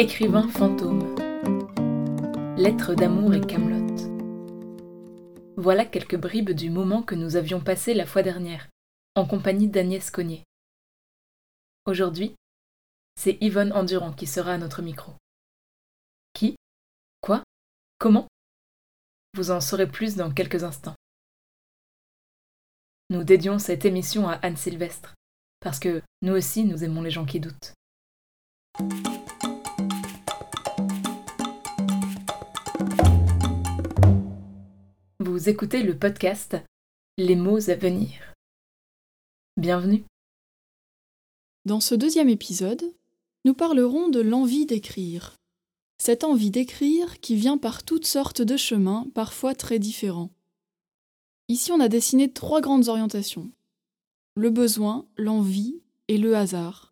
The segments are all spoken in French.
Écrivain fantôme. Lettres d'amour et camelote. Voilà quelques bribes du moment que nous avions passé la fois dernière, en compagnie d'Agnès Cognier. Aujourd'hui, c'est Yvonne Endurant qui sera à notre micro. Qui? Quoi? Comment? Vous en saurez plus dans quelques instants. Nous dédions cette émission à Anne Sylvestre, parce que nous aussi nous aimons les gens qui doutent. Vous écoutez le podcast Les mots à venir. Bienvenue. Dans ce deuxième épisode, nous parlerons de l'envie d'écrire. Cette envie d'écrire qui vient par toutes sortes de chemins, parfois très différents. Ici, on a dessiné trois grandes orientations. Le besoin, l'envie et le hasard.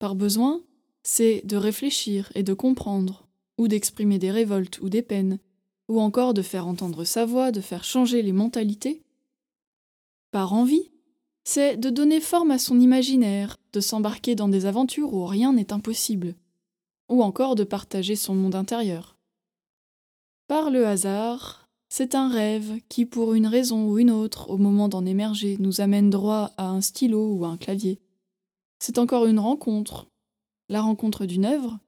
Par besoin, c'est de réfléchir et de comprendre, ou d'exprimer des révoltes ou des peines, ou encore de faire entendre sa voix, de faire changer les mentalités. Par envie, c'est de donner forme à son imaginaire, de s'embarquer dans des aventures où rien n'est impossible, ou encore de partager son monde intérieur. Par le hasard, c'est un rêve qui, pour une raison ou une autre, au moment d'en émerger, nous amène droit à un stylo ou à un clavier. C'est encore une rencontre, la rencontre d'une œuvre,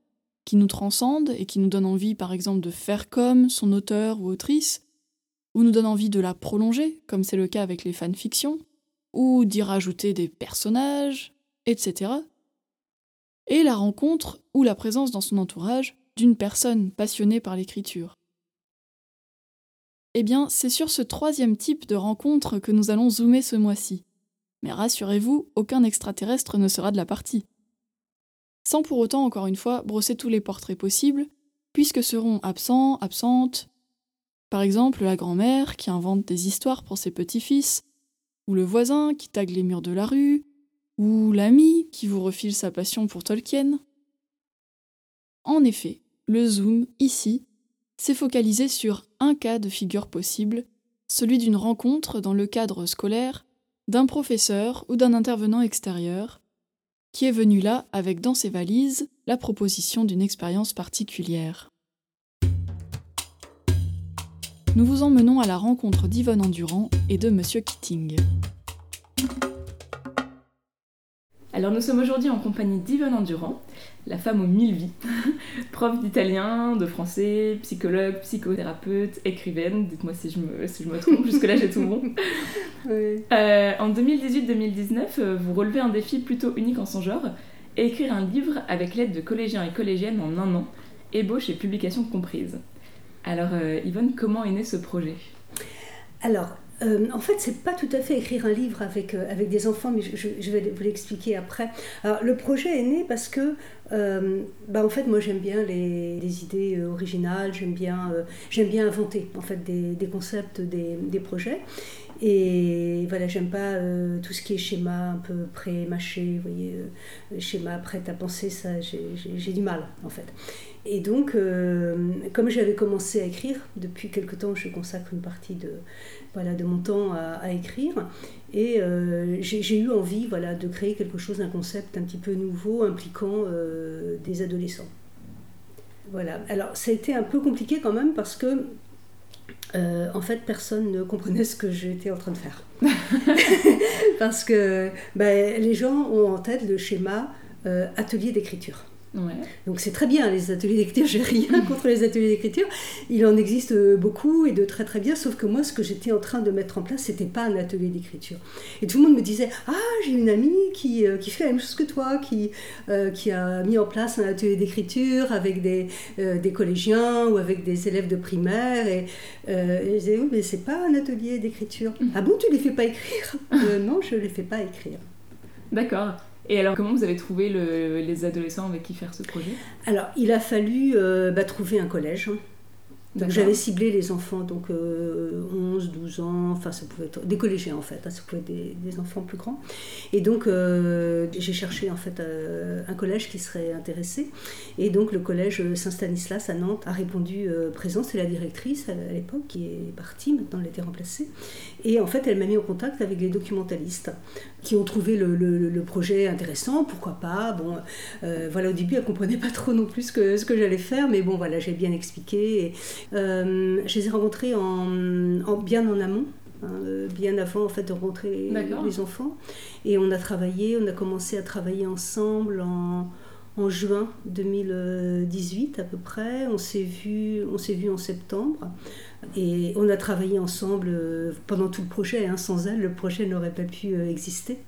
qui nous transcende et qui nous donne envie, par exemple, de faire comme son auteur ou autrice, ou nous donne envie de la prolonger, comme c'est le cas avec les fanfictions, ou d'y rajouter des personnages, etc. Et la rencontre ou la présence dans son entourage d'une personne passionnée par l'écriture. Eh bien, c'est sur ce troisième type de rencontre que nous allons zoomer ce mois-ci. Mais rassurez-vous, aucun extraterrestre ne sera de la partie. Sans pour autant, encore une fois, brosser tous les portraits possibles, puisque seront absents, absentes, par exemple la grand-mère qui invente des histoires pour ses petits-fils, ou le voisin qui tague les murs de la rue, ou l'ami qui vous refile sa passion pour Tolkien. En effet, le zoom, ici, s'est focalisé sur un cas de figure possible, celui d'une rencontre dans le cadre scolaire d'un professeur ou d'un intervenant extérieur, qui est venu là avec dans ses valises la proposition d'une expérience particulière. Nous vous emmenons à la rencontre d'Yvonne Endurant et de Monsieur Keating. Alors nous sommes aujourd'hui en compagnie d'Yvonne Endurant, la femme aux mille vies, prof d'italien, de français, psychologue, psychothérapeute, écrivaine, dites-moi si je me, si je me trompe, jusque-là j'ai tout bon. Euh, en 2018-2019, euh, vous relevez un défi plutôt unique en son genre, écrire un livre avec l'aide de collégiens et collégiennes en un an, ébauche et publication comprises. Alors euh, Yvonne, comment est né ce projet? Alors, euh, en fait, c'est pas tout à fait écrire un livre avec, euh, avec des enfants, mais je, vais vous l'expliquer après. Alors, le projet est né parce que, euh, bah, en fait, moi j'aime bien les, idées originales, j'aime bien, j'aime bien inventer en fait des, concepts, des, des, projets. Et voilà, j'aime pas tout ce qui est schéma un peu pré-mâché, vous voyez, schéma prêt à penser, ça j'ai du mal en fait. Et donc, comme j'avais commencé à écrire, depuis quelque temps je consacre une partie de, voilà, de mon temps à, écrire. Et euh, j'ai eu envie voilà, de créer quelque chose, un concept un petit peu nouveau impliquant euh, des adolescents. Voilà. Alors, ça a été un peu compliqué quand même parce que, euh, en fait, personne ne comprenait ce que j'étais en train de faire. parce que ben, les gens ont en tête le schéma atelier d'écriture. Donc c'est très bien les ateliers d'écriture, j'ai rien contre les ateliers d'écriture. Il en existe euh, beaucoup et de très très bien, sauf que moi ce que j'étais en train de mettre en place, c'était pas un atelier d'écriture. Et tout le monde me disait Ah, j'ai une amie qui, euh, qui fait la même chose que toi, qui, euh, qui a mis en place un atelier d'écriture avec des, des collégiens ou avec des élèves de primaire. Et, je disais Oui, mais c'est pas un atelier d'écriture. Mm. Ah bon, tu les fais pas écrire? Non, je les fais pas écrire. D'accord. Et alors, comment vous avez trouvé les adolescents avec qui faire ce projet? Alors, il a fallu euh, bah, trouver un collège. Donc j'avais ciblé les enfants, donc 11, 12 ans, enfin ça pouvait être des collégiens en fait, hein, ça pouvait être des, enfants plus grands. Et donc j'ai cherché en fait un collège qui serait intéressé. Et donc le collège Saint-Stanislas à Nantes a répondu présent, c'est la directrice à l'époque qui est partie, maintenant elle a été remplacée. Et en fait elle m'a mis en contact avec les documentalistes qui ont trouvé le, projet intéressant, pourquoi pas? Bon, euh, voilà, au début, elle comprenait pas trop non plus ce que, ce que j'allais faire, mais bon, voilà, j'ai bien expliqué. Euh, je les ai rencontrés en, bien en amont. Hein, bien avant en fait de rencontrer les, enfants et on a travaillé on a commencé à travailler ensemble en, en juin 2018 à peu près on s'est vu on s'est vu en septembre et on a travaillé ensemble euh, pendant tout le projet. Hein. Sans elle, le projet n'aurait pas pu euh, exister.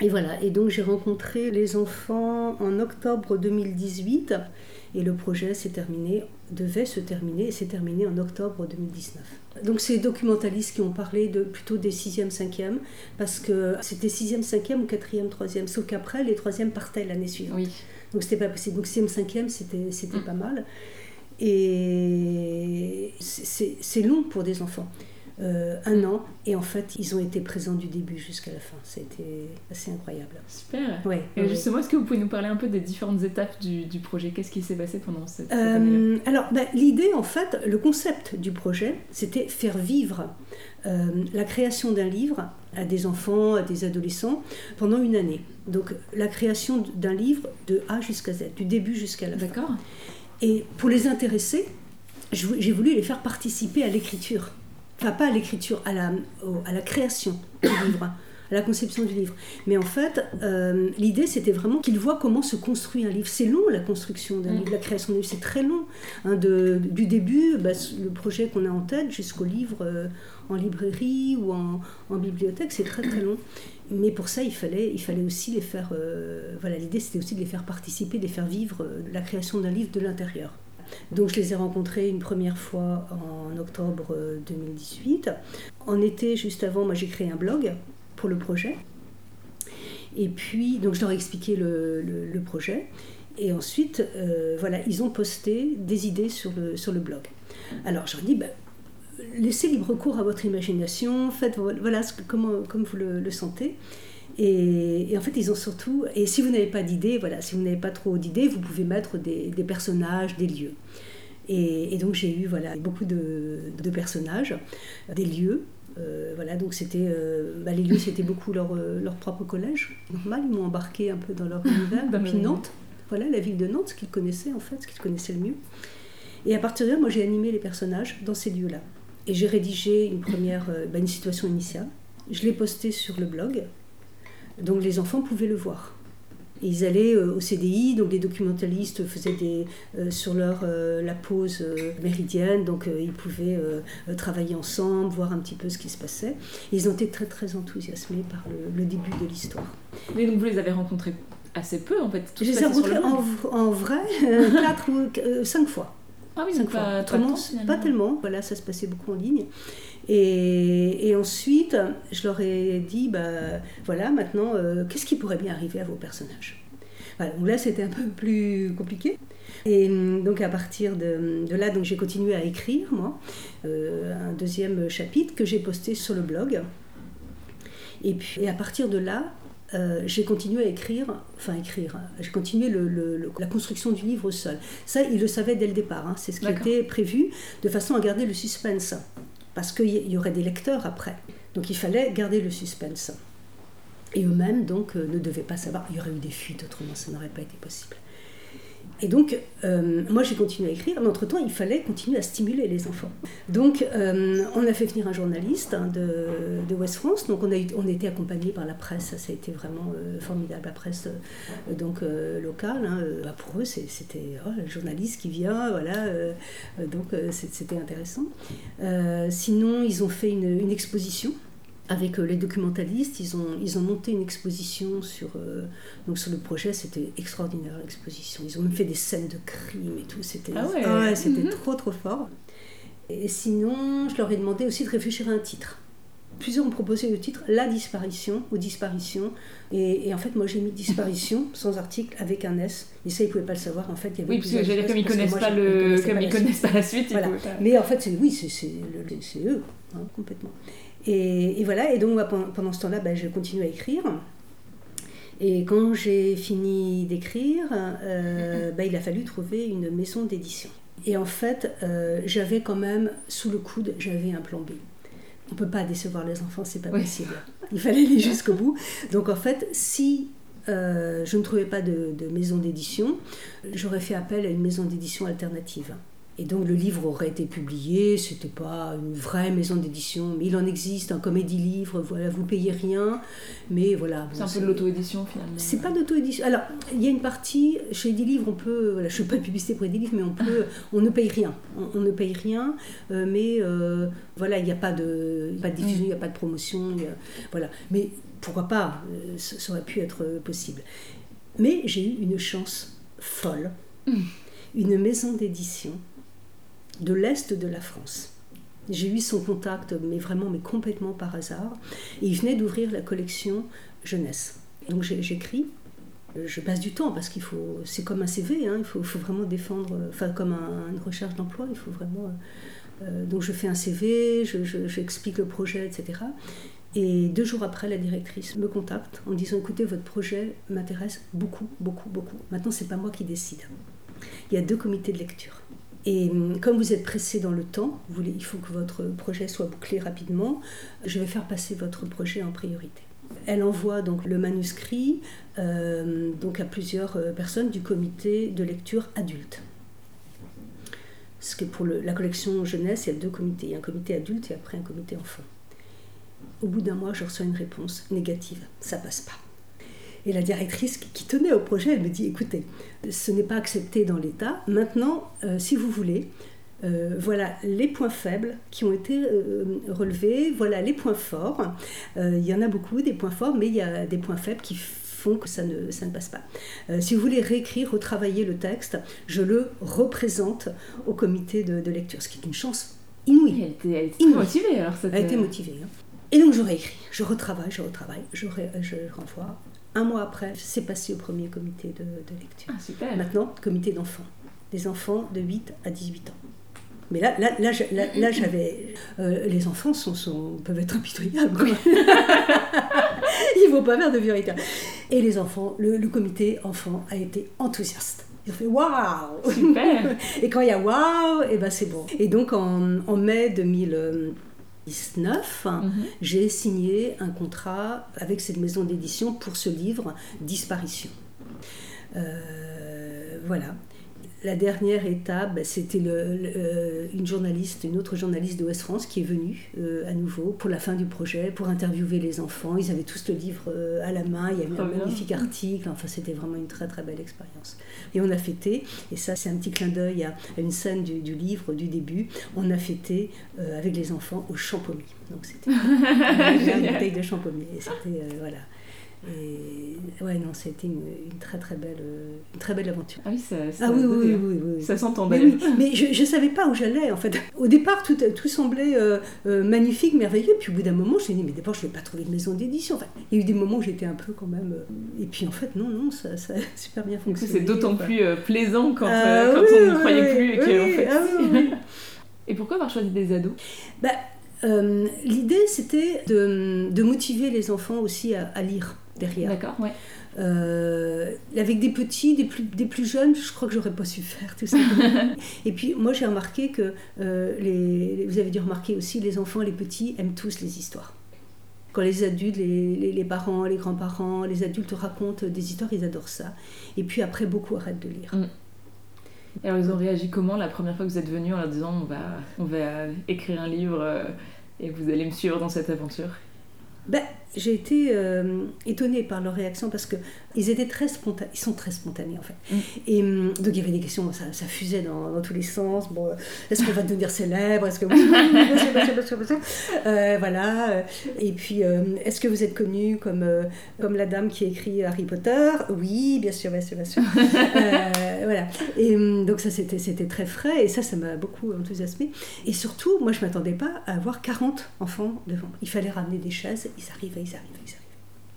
Et voilà, et donc j'ai rencontré les enfants en octobre 2018 et le projet s'est terminé, devait se terminer et s'est terminé en octobre 2019. Donc c'est les documentalistes qui ont parlé de, plutôt des 6e, 5e, parce que c'était 6e, 5e ou 4e, 3e, sauf qu'après les 3e partaient l'année suivante. Oui. Donc c'était pas possible. Donc 6e, 5e, c'était, c'était mm. pas mal. Et c'est long pour des enfants. Euh, un an, et en fait, ils ont été présents du début jusqu'à la fin. C'était assez incroyable. Super. Ouais, et justement, est-ce que vous pouvez nous parler un peu des différentes étapes du, du projet? Qu'est-ce qui s'est passé pendant cette, euh, année Alors, bah, l'idée, en fait, le concept du projet, c'était faire vivre euh, la création d'un livre à des enfants, à des adolescents, pendant une année. Donc, la création d'un livre de A jusqu'à Z, du début jusqu'à la fin. D'accord. Et pour les intéresser, j'ai voulu les faire participer à l'écriture. Enfin, pas à l'écriture, à la, à la création du livre, à la conception du livre. Mais en fait, euh, l'idée, c'était vraiment qu'ils voient comment se construit un livre. C'est long, la construction d'un livre, la création d'un livre, c'est très long. Hein, de, du début, bah, le projet qu'on a en tête, jusqu'au livre euh, en librairie ou en, en bibliothèque, c'est très très long. Mais pour ça, il fallait, il fallait aussi les faire. Euh, voilà, l'idée c'était aussi de les faire participer, de les faire vivre la création d'un livre de l'intérieur. Donc je les ai rencontrés une première fois en octobre 2018. Euh, en été, juste avant, moi j'ai créé un blog pour le projet. Et puis, donc je leur ai expliqué le, projet. Et ensuite, voilà, ils ont posté des idées sur le, sur le blog. Alors je leur dit, ben, laissez libre cours à votre imagination, faites voilà comme, comme vous le, sentez. Et, en fait, ils ont surtout. Et si vous n'avez pas d'idées, voilà, si vous n'avez pas trop d'idées, vous pouvez mettre des, personnages, des lieux. Et, donc j'ai eu voilà beaucoup de, personnages, des lieux. Euh, voilà, donc c'était euh, bah, les lieux, c'était beaucoup leur, euh, leur propre collège. Normal, ils m'ont embarqué un peu dans leur univers. Puis Nantes, voilà, la ville de Nantes, ce qu'ils connaissaient en fait, ce qu'ils connaissaient le mieux. Et à partir de là, moi j'ai animé les personnages dans ces lieux-là. Et j'ai rédigé une première, bah, une situation initiale. Je l'ai postée sur le blog, donc les enfants pouvaient le voir. ils allaient euh, au CDI, donc les documentalistes faisaient des, euh, sur leur, la pause méridienne, donc ils pouvaient travailler ensemble, voir un petit peu ce qui se passait. ils ont été très très enthousiasmés par le, début de l'histoire. Mais donc vous les avez rencontrés assez peu en fait Je les ai rencontrés en, en, vrai quatre ou cinq fois. Ah oui, donc pas, pas, tellement. Voilà, ça se passait beaucoup en ligne. Et, et ensuite, je leur ai dit, bah, voilà, maintenant, euh, qu'est-ce qui pourrait bien arriver à vos personnages? Voilà, donc là, c'était un peu plus compliqué. Et hum, donc à partir de, de là, donc j'ai continué à écrire, moi, euh, un deuxième chapitre que j'ai posté sur le blog. Et puis et à partir de là, euh, j'ai continué à écrire, enfin écrire, j'ai continué le, la construction du livre seul. Ça, il le savait dès le départ, hein. c'est ce qui était prévu, de façon à garder le suspense, parce qu'il y aurait des lecteurs après. Donc il fallait garder le suspense. Et eux-mêmes, donc, euh, ne devaient pas savoir, il y aurait eu des fuites, autrement ça n'aurait pas été possible. Et donc, euh, moi j'ai continué à écrire, mais entre-temps, il fallait continuer à stimuler les enfants. Donc, euh, on a fait venir un journaliste hein, de, de, West France, donc on a, on a été accompagné par la presse, ça a été vraiment euh, formidable, la presse donc, locale. Hein, bah, pour eux, c'était oh, le journaliste qui vient, voilà, donc c'était intéressant. sinon, ils ont fait une, une exposition avec euh, les documentalistes, ils ont, ils ont monté une exposition sur, euh, donc sur le projet, c'était extraordinaire l'exposition. Ils ont même fait des scènes de crime et tout, c'était ah ouais. c'était mhm. trop trop fort. Et sinon, je leur ai demandé aussi de réfléchir à un titre. plusieurs ont proposé le titre La disparition ou disparition. Et, en fait, moi j'ai mis disparition sans article avec un S. Et ça, ils ne pouvaient pas le savoir. En fait, il y avait oui, parce que j'allais comme ils connaissent pas le, comme ils connaissent pas la suite. Voilà. Mais en fait, c'est oui, c'est eux hein, complètement. Et, voilà. Et donc moi, pendant, ce temps-là, ben, je continue à écrire. Et quand j'ai fini d'écrire, euh, ben, il a fallu trouver une maison d'édition. Et en fait, euh, j'avais quand même sous le coude, j'avais un plan B. On ne peut pas décevoir les enfants, c'est pas possible. Il fallait aller jusqu'au bout. Donc en fait, si euh, je ne trouvais pas de maison d'édition, j'aurais fait appel à une maison d'édition alternative. Et donc le livre aurait été publié, c'était pas une vraie maison d'édition, mais il en existe, un comédie-livre, voilà, vous payez rien, mais voilà. c'est un peu de l'auto-édition finalement. C'est pas d'auto-édition. Alors, il y a une partie, chez des livres, on peut, voilà, je ne fais pas publicité pour des livres, mais on peut, on ne paye rien. On, ne paye rien, euh, mais euh, voilà, il n'y a pas de, pas de diffusion, il n'y a pas de promotion, voilà. Mais pourquoi pas, euh, ça aurait pu être possible. Mais j'ai eu une chance folle. Une maison d'édition de l'Est de la France. J'ai eu son contact, mais vraiment, mais complètement par hasard. Il venait d'ouvrir la collection jeunesse. Donc j'écris, je passe du temps parce qu'il faut, c'est comme un CV, hein, il faut, vraiment défendre, enfin comme une recherche d'emploi, il faut vraiment. Euh, donc je fais un CV, j'explique je, le projet, etc. Et deux jours après, la directrice me contacte en disant écoutez, votre projet m'intéresse beaucoup, beaucoup, beaucoup. Maintenant, c'est pas moi qui décide. Il y a deux comités de lecture. Et hum, comme vous êtes pressé dans le temps, il faut que votre projet soit bouclé rapidement, je vais faire passer votre projet en priorité. Elle envoie donc le manuscrit euh, donc à plusieurs euh, personnes du comité de lecture adulte. Parce que pour la collection jeunesse, il y a deux comités. Un comité adulte et après un comité enfant. Au bout d'un mois, je reçois une réponse négative. Ça passe pas. Et la directrice qui tenait au projet, elle me dit, écoutez, ce n'est pas accepté dans l'État. Maintenant, euh, si vous voulez, euh, voilà les points faibles qui ont été euh, relevés, voilà les points forts. il y en a beaucoup des points forts, mais il y a des points faibles qui font que ça ne, ça ne passe pas. si vous voulez réécrire, retravailler le texte, je le représente au comité de, lecture, ce qui est une chance inouïe. Elle était, elle motivée alors. Elle a été motivée. Hein. Et donc je réécris, je retravaille, je retravaille, je, je renvoie, un mois après, c'est passé au premier comité de, lecture. Ah, super. Maintenant, comité d'enfants. Des enfants de 8 à 18 ans. Mais là, là, là, là, j'avais. Euh, les enfants sont, sont, peuvent être impitoyables. Il ne faut pas faire de vérité. Et les enfants, le, comité enfants a été enthousiaste. Ils ont fait waouh Super Et quand il y a waouh, et eh ben c'est bon. Et donc en, en mai 2000. 2019, mhm. j'ai signé un contrat avec cette maison d'édition pour ce livre Disparition. Euh, voilà la dernière étape, bah, c'était euh, une journaliste, une autre journaliste de West France qui est venue euh, à nouveau pour la fin du projet, pour interviewer les enfants. Ils avaient tous le livre euh, à la main, il y avait un magnifique article, enfin c'était vraiment une très très belle expérience. Et on a fêté, et ça c'est un petit clin d'œil à, une scène du, livre du début, on a fêté avec les enfants au champomis. Donc c'était une bouteille de champomis. Et c'était, voilà. Et ouais, non, c'était une, une, très très belle, une très belle aventure. Ah oui, ça, ah oui, oui, oui, oui, ça s'entendait. Mais, mais je ne savais pas où j'allais en fait. Au départ, tout, tout semblait euh, euh, magnifique, merveilleux. Puis au bout d'un moment, je me suis dit, mais d'abord, je ne vais pas trouver de maison d'édition. Enfin, il y a eu des moments où j'étais un peu quand même. Euh, et puis en fait, non, non, ça, ça a super bien fonctionné. C'est d'autant plus plaisant quand, ah quand on ne croyait plus et qu'en fait. Ah et pourquoi avoir choisi des ados? Bah, L'idée, c'était de, de, motiver les enfants aussi à, à lire derrière. D'accord, ouais. Euh, avec des petits, des plus, des plus jeunes, je crois que j'aurais pas su faire tout ça. et puis moi j'ai remarqué que euh, les, vous avez dû remarquer aussi, les enfants, les petits aiment tous les histoires. Quand les adultes, les, les, parents, les grands-parents, les adultes racontent des histoires, ils adorent ça. Et puis après, beaucoup arrêtent de lire. Mm. Et alors ils ont réagi comment la première fois que vous êtes venu en leur disant on va, on va écrire un livre euh, et vous allez me suivre dans cette aventure? Ben, j'ai été euh, étonnée par leur réaction parce qu'ils ils étaient très spontanés, ils sont très spontanés en fait. Mm. Et hum, donc il y avait des questions, ça, ça fusait dans, dans tous les sens. Bon, euh, est-ce qu'on va devenir célèbre? Est-ce que. Euh, voilà. Et puis, euh, est-ce que vous êtes connu comme euh, comme la dame qui écrit Harry Potter? Oui, bien sûr, bien sûr, bien sûr. Voilà. Et hum, donc ça c'était c'était très frais et ça ça m'a beaucoup enthousiasmé. Et surtout, moi je m'attendais pas à avoir 40 enfants devant. Il fallait ramener des chaises. Ils arrivaient, ils arrivaient, ils arrivaient.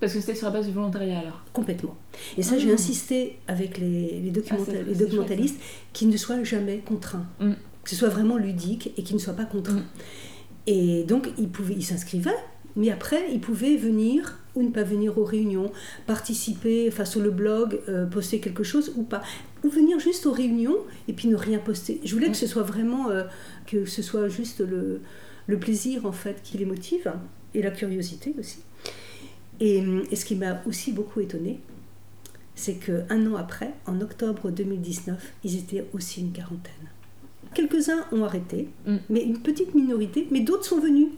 Parce que c'était sur la base du volontariat alors. Complètement. Et ça, Ah. j'ai insisté avec les, les, documenta- Ah, les documentalistes qu'ils ne soient jamais contraints. Mm. Que ce soit vraiment ludique et qu'ils ne soient pas contraints. Mm. Et donc, ils, pouvaient, ils s'inscrivaient, mais après, ils pouvaient venir ou ne pas venir aux réunions, participer, enfin sur le blog, euh, poster quelque chose ou pas. Ou venir juste aux réunions et puis ne rien poster. Je voulais que ce soit vraiment, euh, que ce soit juste le, le plaisir en fait qui les motive et la curiosité aussi. Et, et ce qui m'a aussi beaucoup étonnée, c'est qu'un an après, en octobre 2019, ils étaient aussi une quarantaine. Quelques-uns ont arrêté, Mm. mais une petite minorité, mais d'autres sont venus.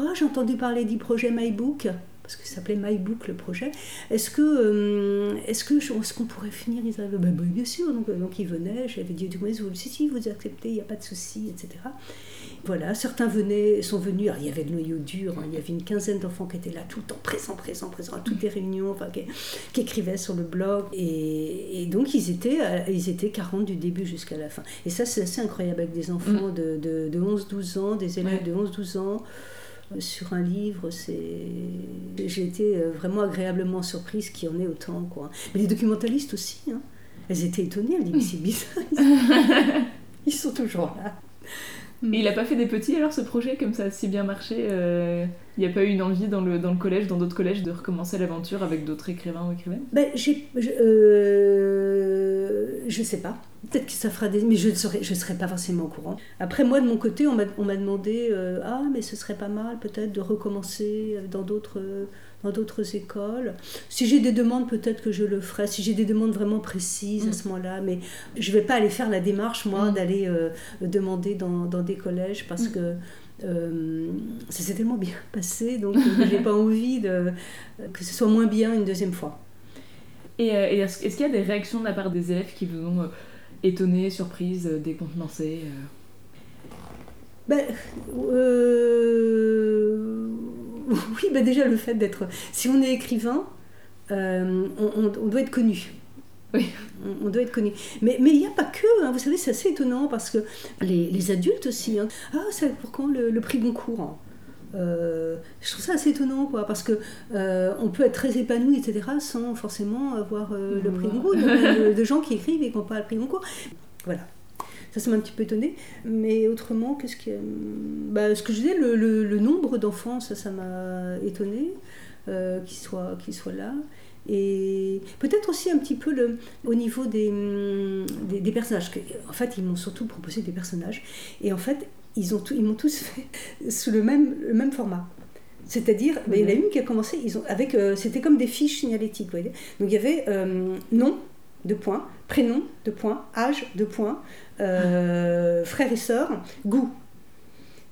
Oh, j'ai entendu parler du projet MyBook, parce que ça s'appelait MyBook le projet. Est-ce que, euh, est-ce que, est-ce qu'on pourrait finir? Ils arrivaient, Ben, ben, bien sûr. Donc, euh, donc ils venaient. J'avais dit, vous, si si, vous acceptez, il n'y a pas de souci, etc. Voilà, certains venaient, sont venus. Alors, il y avait le noyau dur. hein, il y avait une quinzaine d'enfants qui étaient là tout le temps, présents, présents, présents à toutes les réunions, enfin, qui, qui écrivaient sur le blog. Et, et donc, ils étaient, euh, ils étaient 40 du début jusqu'à la fin. Et ça, c'est assez incroyable avec des enfants de, de, de 11-12 ans, des élèves Ouais. de 11-12 ans. euh, Sur un livre, c'est. J'ai été euh, vraiment agréablement surprise qu'il y en ait autant. Quoi. Mais les documentalistes aussi, hein. elles étaient étonnées. Elles disaient, mais c'est bizarre. Ils sont toujours là. Et il a pas fait des petits alors ce projet comme ça a si bien marché euh, Il n'y a pas eu une envie dans le, dans le collège, dans d'autres collèges, de recommencer l'aventure avec d'autres écrivains ou écrivaines? Ben, j'ai, je, euh, je sais pas. Peut-être que ça fera des. Mais je ne serai, je serai pas forcément au courant. Après, moi, de mon côté, on m'a, on m'a demandé euh, Ah, mais ce serait pas mal peut-être de recommencer dans d'autres, dans d'autres écoles. Si j'ai des demandes, peut-être que je le ferai. Si j'ai des demandes vraiment précises Mm. à ce moment-là. Mais je vais pas aller faire la démarche, moi, Mm. d'aller euh, demander dans, dans des collèges parce Mm. que. euh, ça s'est tellement bien passé, donc euh, j'ai pas envie de, que ce soit moins bien une deuxième fois. Et, et est-ce, qu'il y a des réactions de la part des élèves qui vous ont étonné, surprise, décontenancé Ben, euh, oui, ben déjà le fait d'être. Si on est écrivain, euh, on, on- on doit être connu. Oui. On, on doit être connu. Mais mais il n'y a pas que, hein, vous savez, c'est assez étonnant parce que les, les adultes aussi. hein. ah, c'est pour quand le, le prix Goncourt hein. Euh, je trouve ça assez étonnant, quoi, parce que euh, on peut être très épanoui, etc., sans forcément avoir euh, le prix. Goncourt. Il y a plein de, de gens qui écrivent et qui n'ont pas le prix Goncourt. Voilà. Ça, ça m'a un petit peu étonné. Mais autrement, qu'est-ce que. Bah, ce que je disais, le, le- le nombre d'enfants, ça, ça m'a étonné, euh, qu'ils soient, qu'ils soient là. Et peut-être aussi un petit peu le, au niveau des, des, des personnages. En fait, ils m'ont surtout proposé des personnages. Et en fait, ils, ont tout- ils m'ont tous fait sous le même, le même format. C'est-à-dire, bah, il y en a une qui a commencé, ils ont, avec, euh, c'était comme des fiches signalétiques. Vous voyez Donc il y avait euh, nom, deux points, prénom, deux points, âge, deux points, euh, frères et sœurs, goût.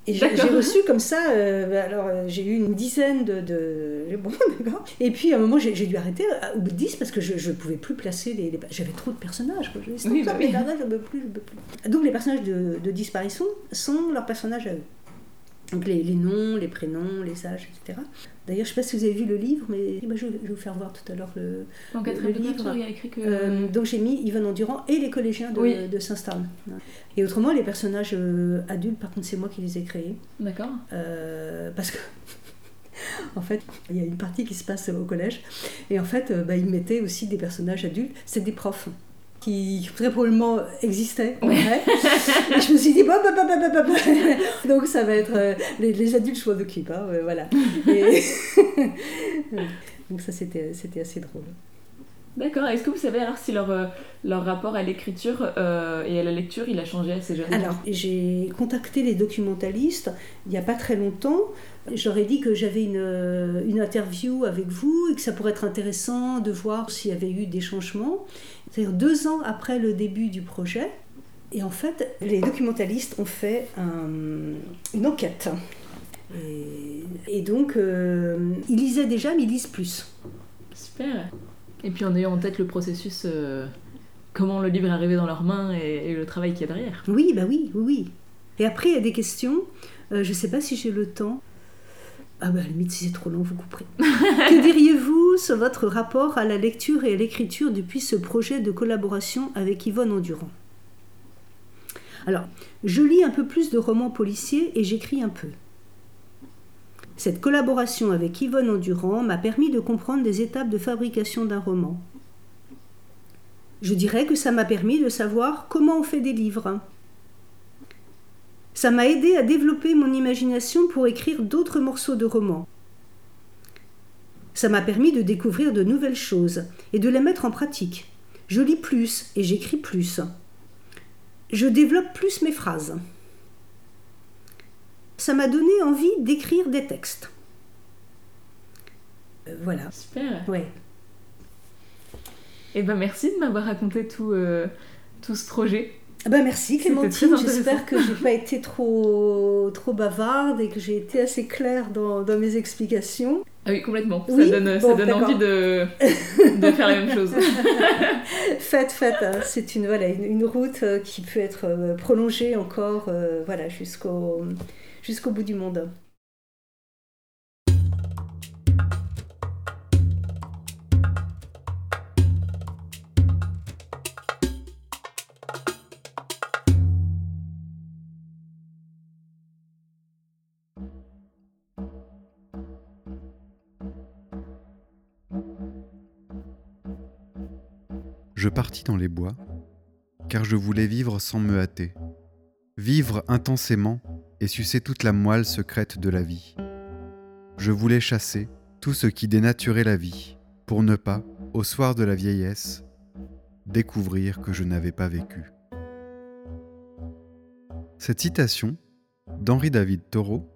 Et j'ai reçu comme ça, euh, alors euh, j'ai eu une dizaine de. de... Bon, d'accord. Et puis à un moment, j'ai dû arrêter euh, au bout de 10 parce que je ne pouvais plus placer les. les- J'avais trop de personnages. Quoi. Je me disais, Oui, stop, bah les oui. personnages, je ne peux plus, je peux plus. Donc les personnages de, de disparition sont leurs personnages à eux. Donc les, les noms, les prénoms, les âges, etc. D'ailleurs, je ne sais pas si vous avez vu le livre, mais bah, je, je vais vous faire voir tout à l'heure le, En Le de livre, il y a écrit que. euh, donc j'ai mis Yvonne Endurant et les collégiens de, Oui. de Saint-Stan. Et autrement, les personnages euh, adultes, par contre, c'est moi qui les ai créés. D'accord. Euh, parce que, en fait, il y a une partie qui se passe au collège. Et en fait, bah, ils mettaient aussi des personnages adultes. C'est des profs qui très probablement en vrai. Et je me suis dit, bah, bah, bah, bah, bah, bah, bah. donc ça va être euh, les, les adultes, je m'en occupe, hein, euh, voilà. Et- donc ça, c'était c'était assez drôle. D'accord. Est-ce que vous savez alors si leur, euh, leur rapport à l'écriture euh, et à la lecture, il a changé assez jeune Alors, j'ai contacté les documentalistes il n'y a pas très longtemps. J'aurais dit que j'avais une, euh, une interview avec vous et que ça pourrait être intéressant de voir s'il y avait eu des changements. C'est-à-dire deux ans après le début du projet. Et en fait, les documentalistes ont fait un- une enquête. Et, et donc, euh, ils lisaient déjà, mais ils lisent plus. Super. Et puis en ayant en tête le processus, euh, comment le livre est arrivé dans leurs mains et, et le travail qu'il y a derrière. Oui, bah oui, oui, oui. Et après, il y a des questions. Euh, je ne sais pas si j'ai le temps. Ah bah à la limite, si c'est trop long, vous couperez. que diriez-vous sur votre rapport à la lecture et à l'écriture depuis ce projet de collaboration avec Yvonne Endurant Alors, je lis un peu plus de romans policiers et j'écris un peu. Cette collaboration avec Yvonne Endurant m'a permis de comprendre des étapes de fabrication d'un roman. Je dirais que ça m'a permis de savoir comment on fait des livres. Ça m'a aidé à développer mon imagination pour écrire d'autres morceaux de romans. Ça m'a permis de découvrir de nouvelles choses et de les mettre en pratique. Je lis plus et j'écris plus. Je développe plus mes phrases ça m'a donné envie d'écrire des textes. Euh, voilà. Super. Ouais. Et ben merci de m'avoir raconté tout, euh, tout ce projet. Ah bah merci Clémentine, j'espère que j'ai pas été trop, trop bavarde et que j'ai été assez claire dans, dans mes explications. Ah oui, complètement. Oui, ça donne, ça donne envie de, de faire la même chose. Faites, faites, hein, c'est une, voilà, une, une route euh, qui peut être euh, prolongée encore euh, voilà, jusqu'au jusqu'au bout du monde. Je partis dans les bois, car je voulais vivre sans me hâter, vivre intensément et sucer toute la moelle secrète de la vie. Je voulais chasser tout ce qui dénaturait la vie, pour ne pas, au soir de la vieillesse, découvrir que je n'avais pas vécu. Cette citation d'Henri David Thoreau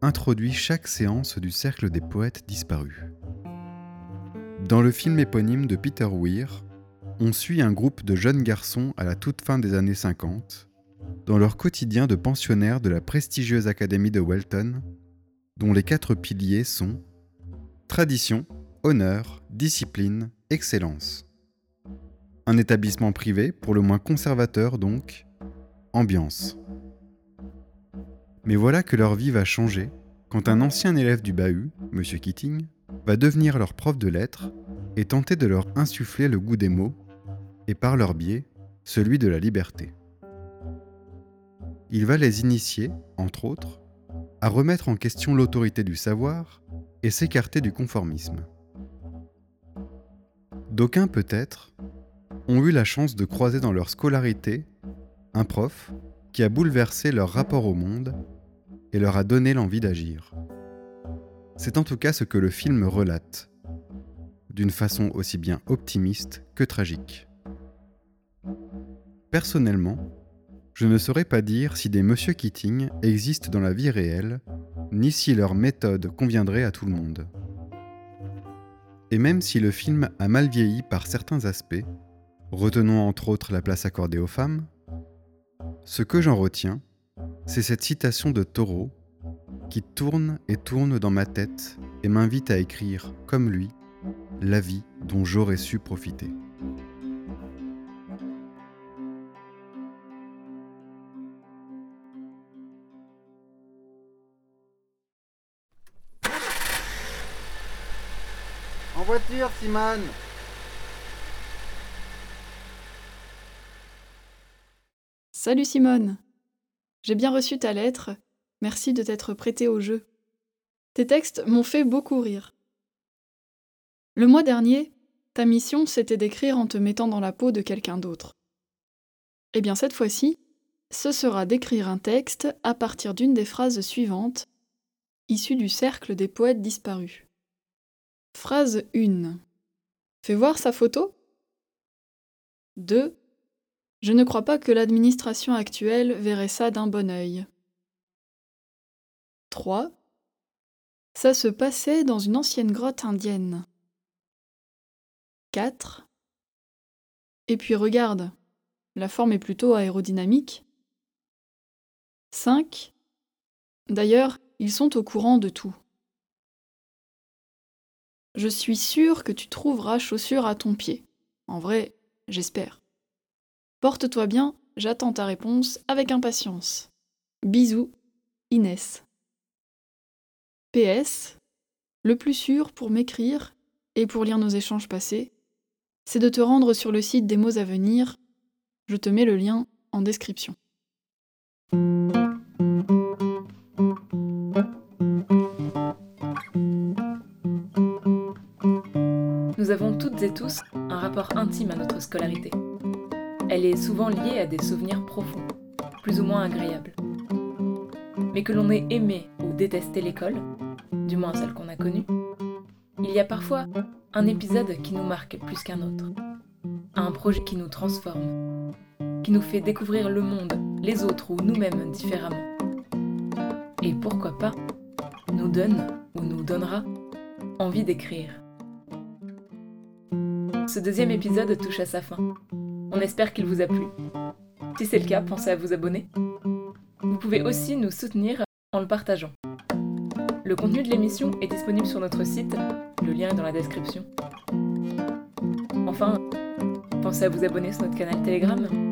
introduit chaque séance du Cercle des poètes disparus. Dans le film éponyme de Peter Weir, on suit un groupe de jeunes garçons à la toute fin des années 50, dans leur quotidien de pensionnaires de la prestigieuse académie de Welton, dont les quatre piliers sont tradition, honneur, discipline, excellence. Un établissement privé, pour le moins conservateur donc, ambiance. Mais voilà que leur vie va changer quand un ancien élève du bahut, M. Keating, va devenir leur prof de lettres et tenter de leur insuffler le goût des mots, et par leur biais, celui de la liberté. Il va les initier, entre autres, à remettre en question l'autorité du savoir et s'écarter du conformisme. D'aucuns peut-être ont eu la chance de croiser dans leur scolarité un prof qui a bouleversé leur rapport au monde et leur a donné l'envie d'agir. C'est en tout cas ce que le film relate, d'une façon aussi bien optimiste que tragique. Personnellement, je ne saurais pas dire si des Monsieur Keating existent dans la vie réelle, ni si leur méthode conviendrait à tout le monde. Et même si le film a mal vieilli par certains aspects, retenons entre autres la place accordée aux femmes, ce que j'en retiens, c'est cette citation de Thoreau qui tourne et tourne dans ma tête et m'invite à écrire, comme lui, la vie dont j'aurais su profiter. Voiture, Simone Salut Simone. J'ai bien reçu ta lettre. Merci de t'être prêtée au jeu. Tes textes m'ont fait beaucoup rire. Le mois dernier, ta mission c'était d'écrire en te mettant dans la peau de quelqu'un d'autre. Eh bien cette fois-ci, ce sera d'écrire un texte à partir d'une des phrases suivantes, issues du cercle des poètes disparus. Phrase 1. Fais voir sa photo 2. Je ne crois pas que l'administration actuelle verrait ça d'un bon œil. 3. Ça se passait dans une ancienne grotte indienne. 4. Et puis regarde, la forme est plutôt aérodynamique. 5. D'ailleurs, ils sont au courant de tout. Je suis sûre que tu trouveras chaussure à ton pied. En vrai, j'espère. Porte-toi bien, j'attends ta réponse avec impatience. Bisous, Inès. PS. Le plus sûr pour m'écrire et pour lire nos échanges passés, c'est de te rendre sur le site des mots à venir. Je te mets le lien en description. Nous avons toutes et tous un rapport intime à notre scolarité. Elle est souvent liée à des souvenirs profonds, plus ou moins agréables. Mais que l'on ait aimé ou détesté l'école, du moins celle qu'on a connue, il y a parfois un épisode qui nous marque plus qu'un autre. Un projet qui nous transforme, qui nous fait découvrir le monde, les autres ou nous-mêmes différemment. Et pourquoi pas, nous donne ou nous donnera envie d'écrire. Ce deuxième épisode touche à sa fin. On espère qu'il vous a plu. Si c'est le cas, pensez à vous abonner. Vous pouvez aussi nous soutenir en le partageant. Le contenu de l'émission est disponible sur notre site, le lien est dans la description. Enfin, pensez à vous abonner sur notre canal Telegram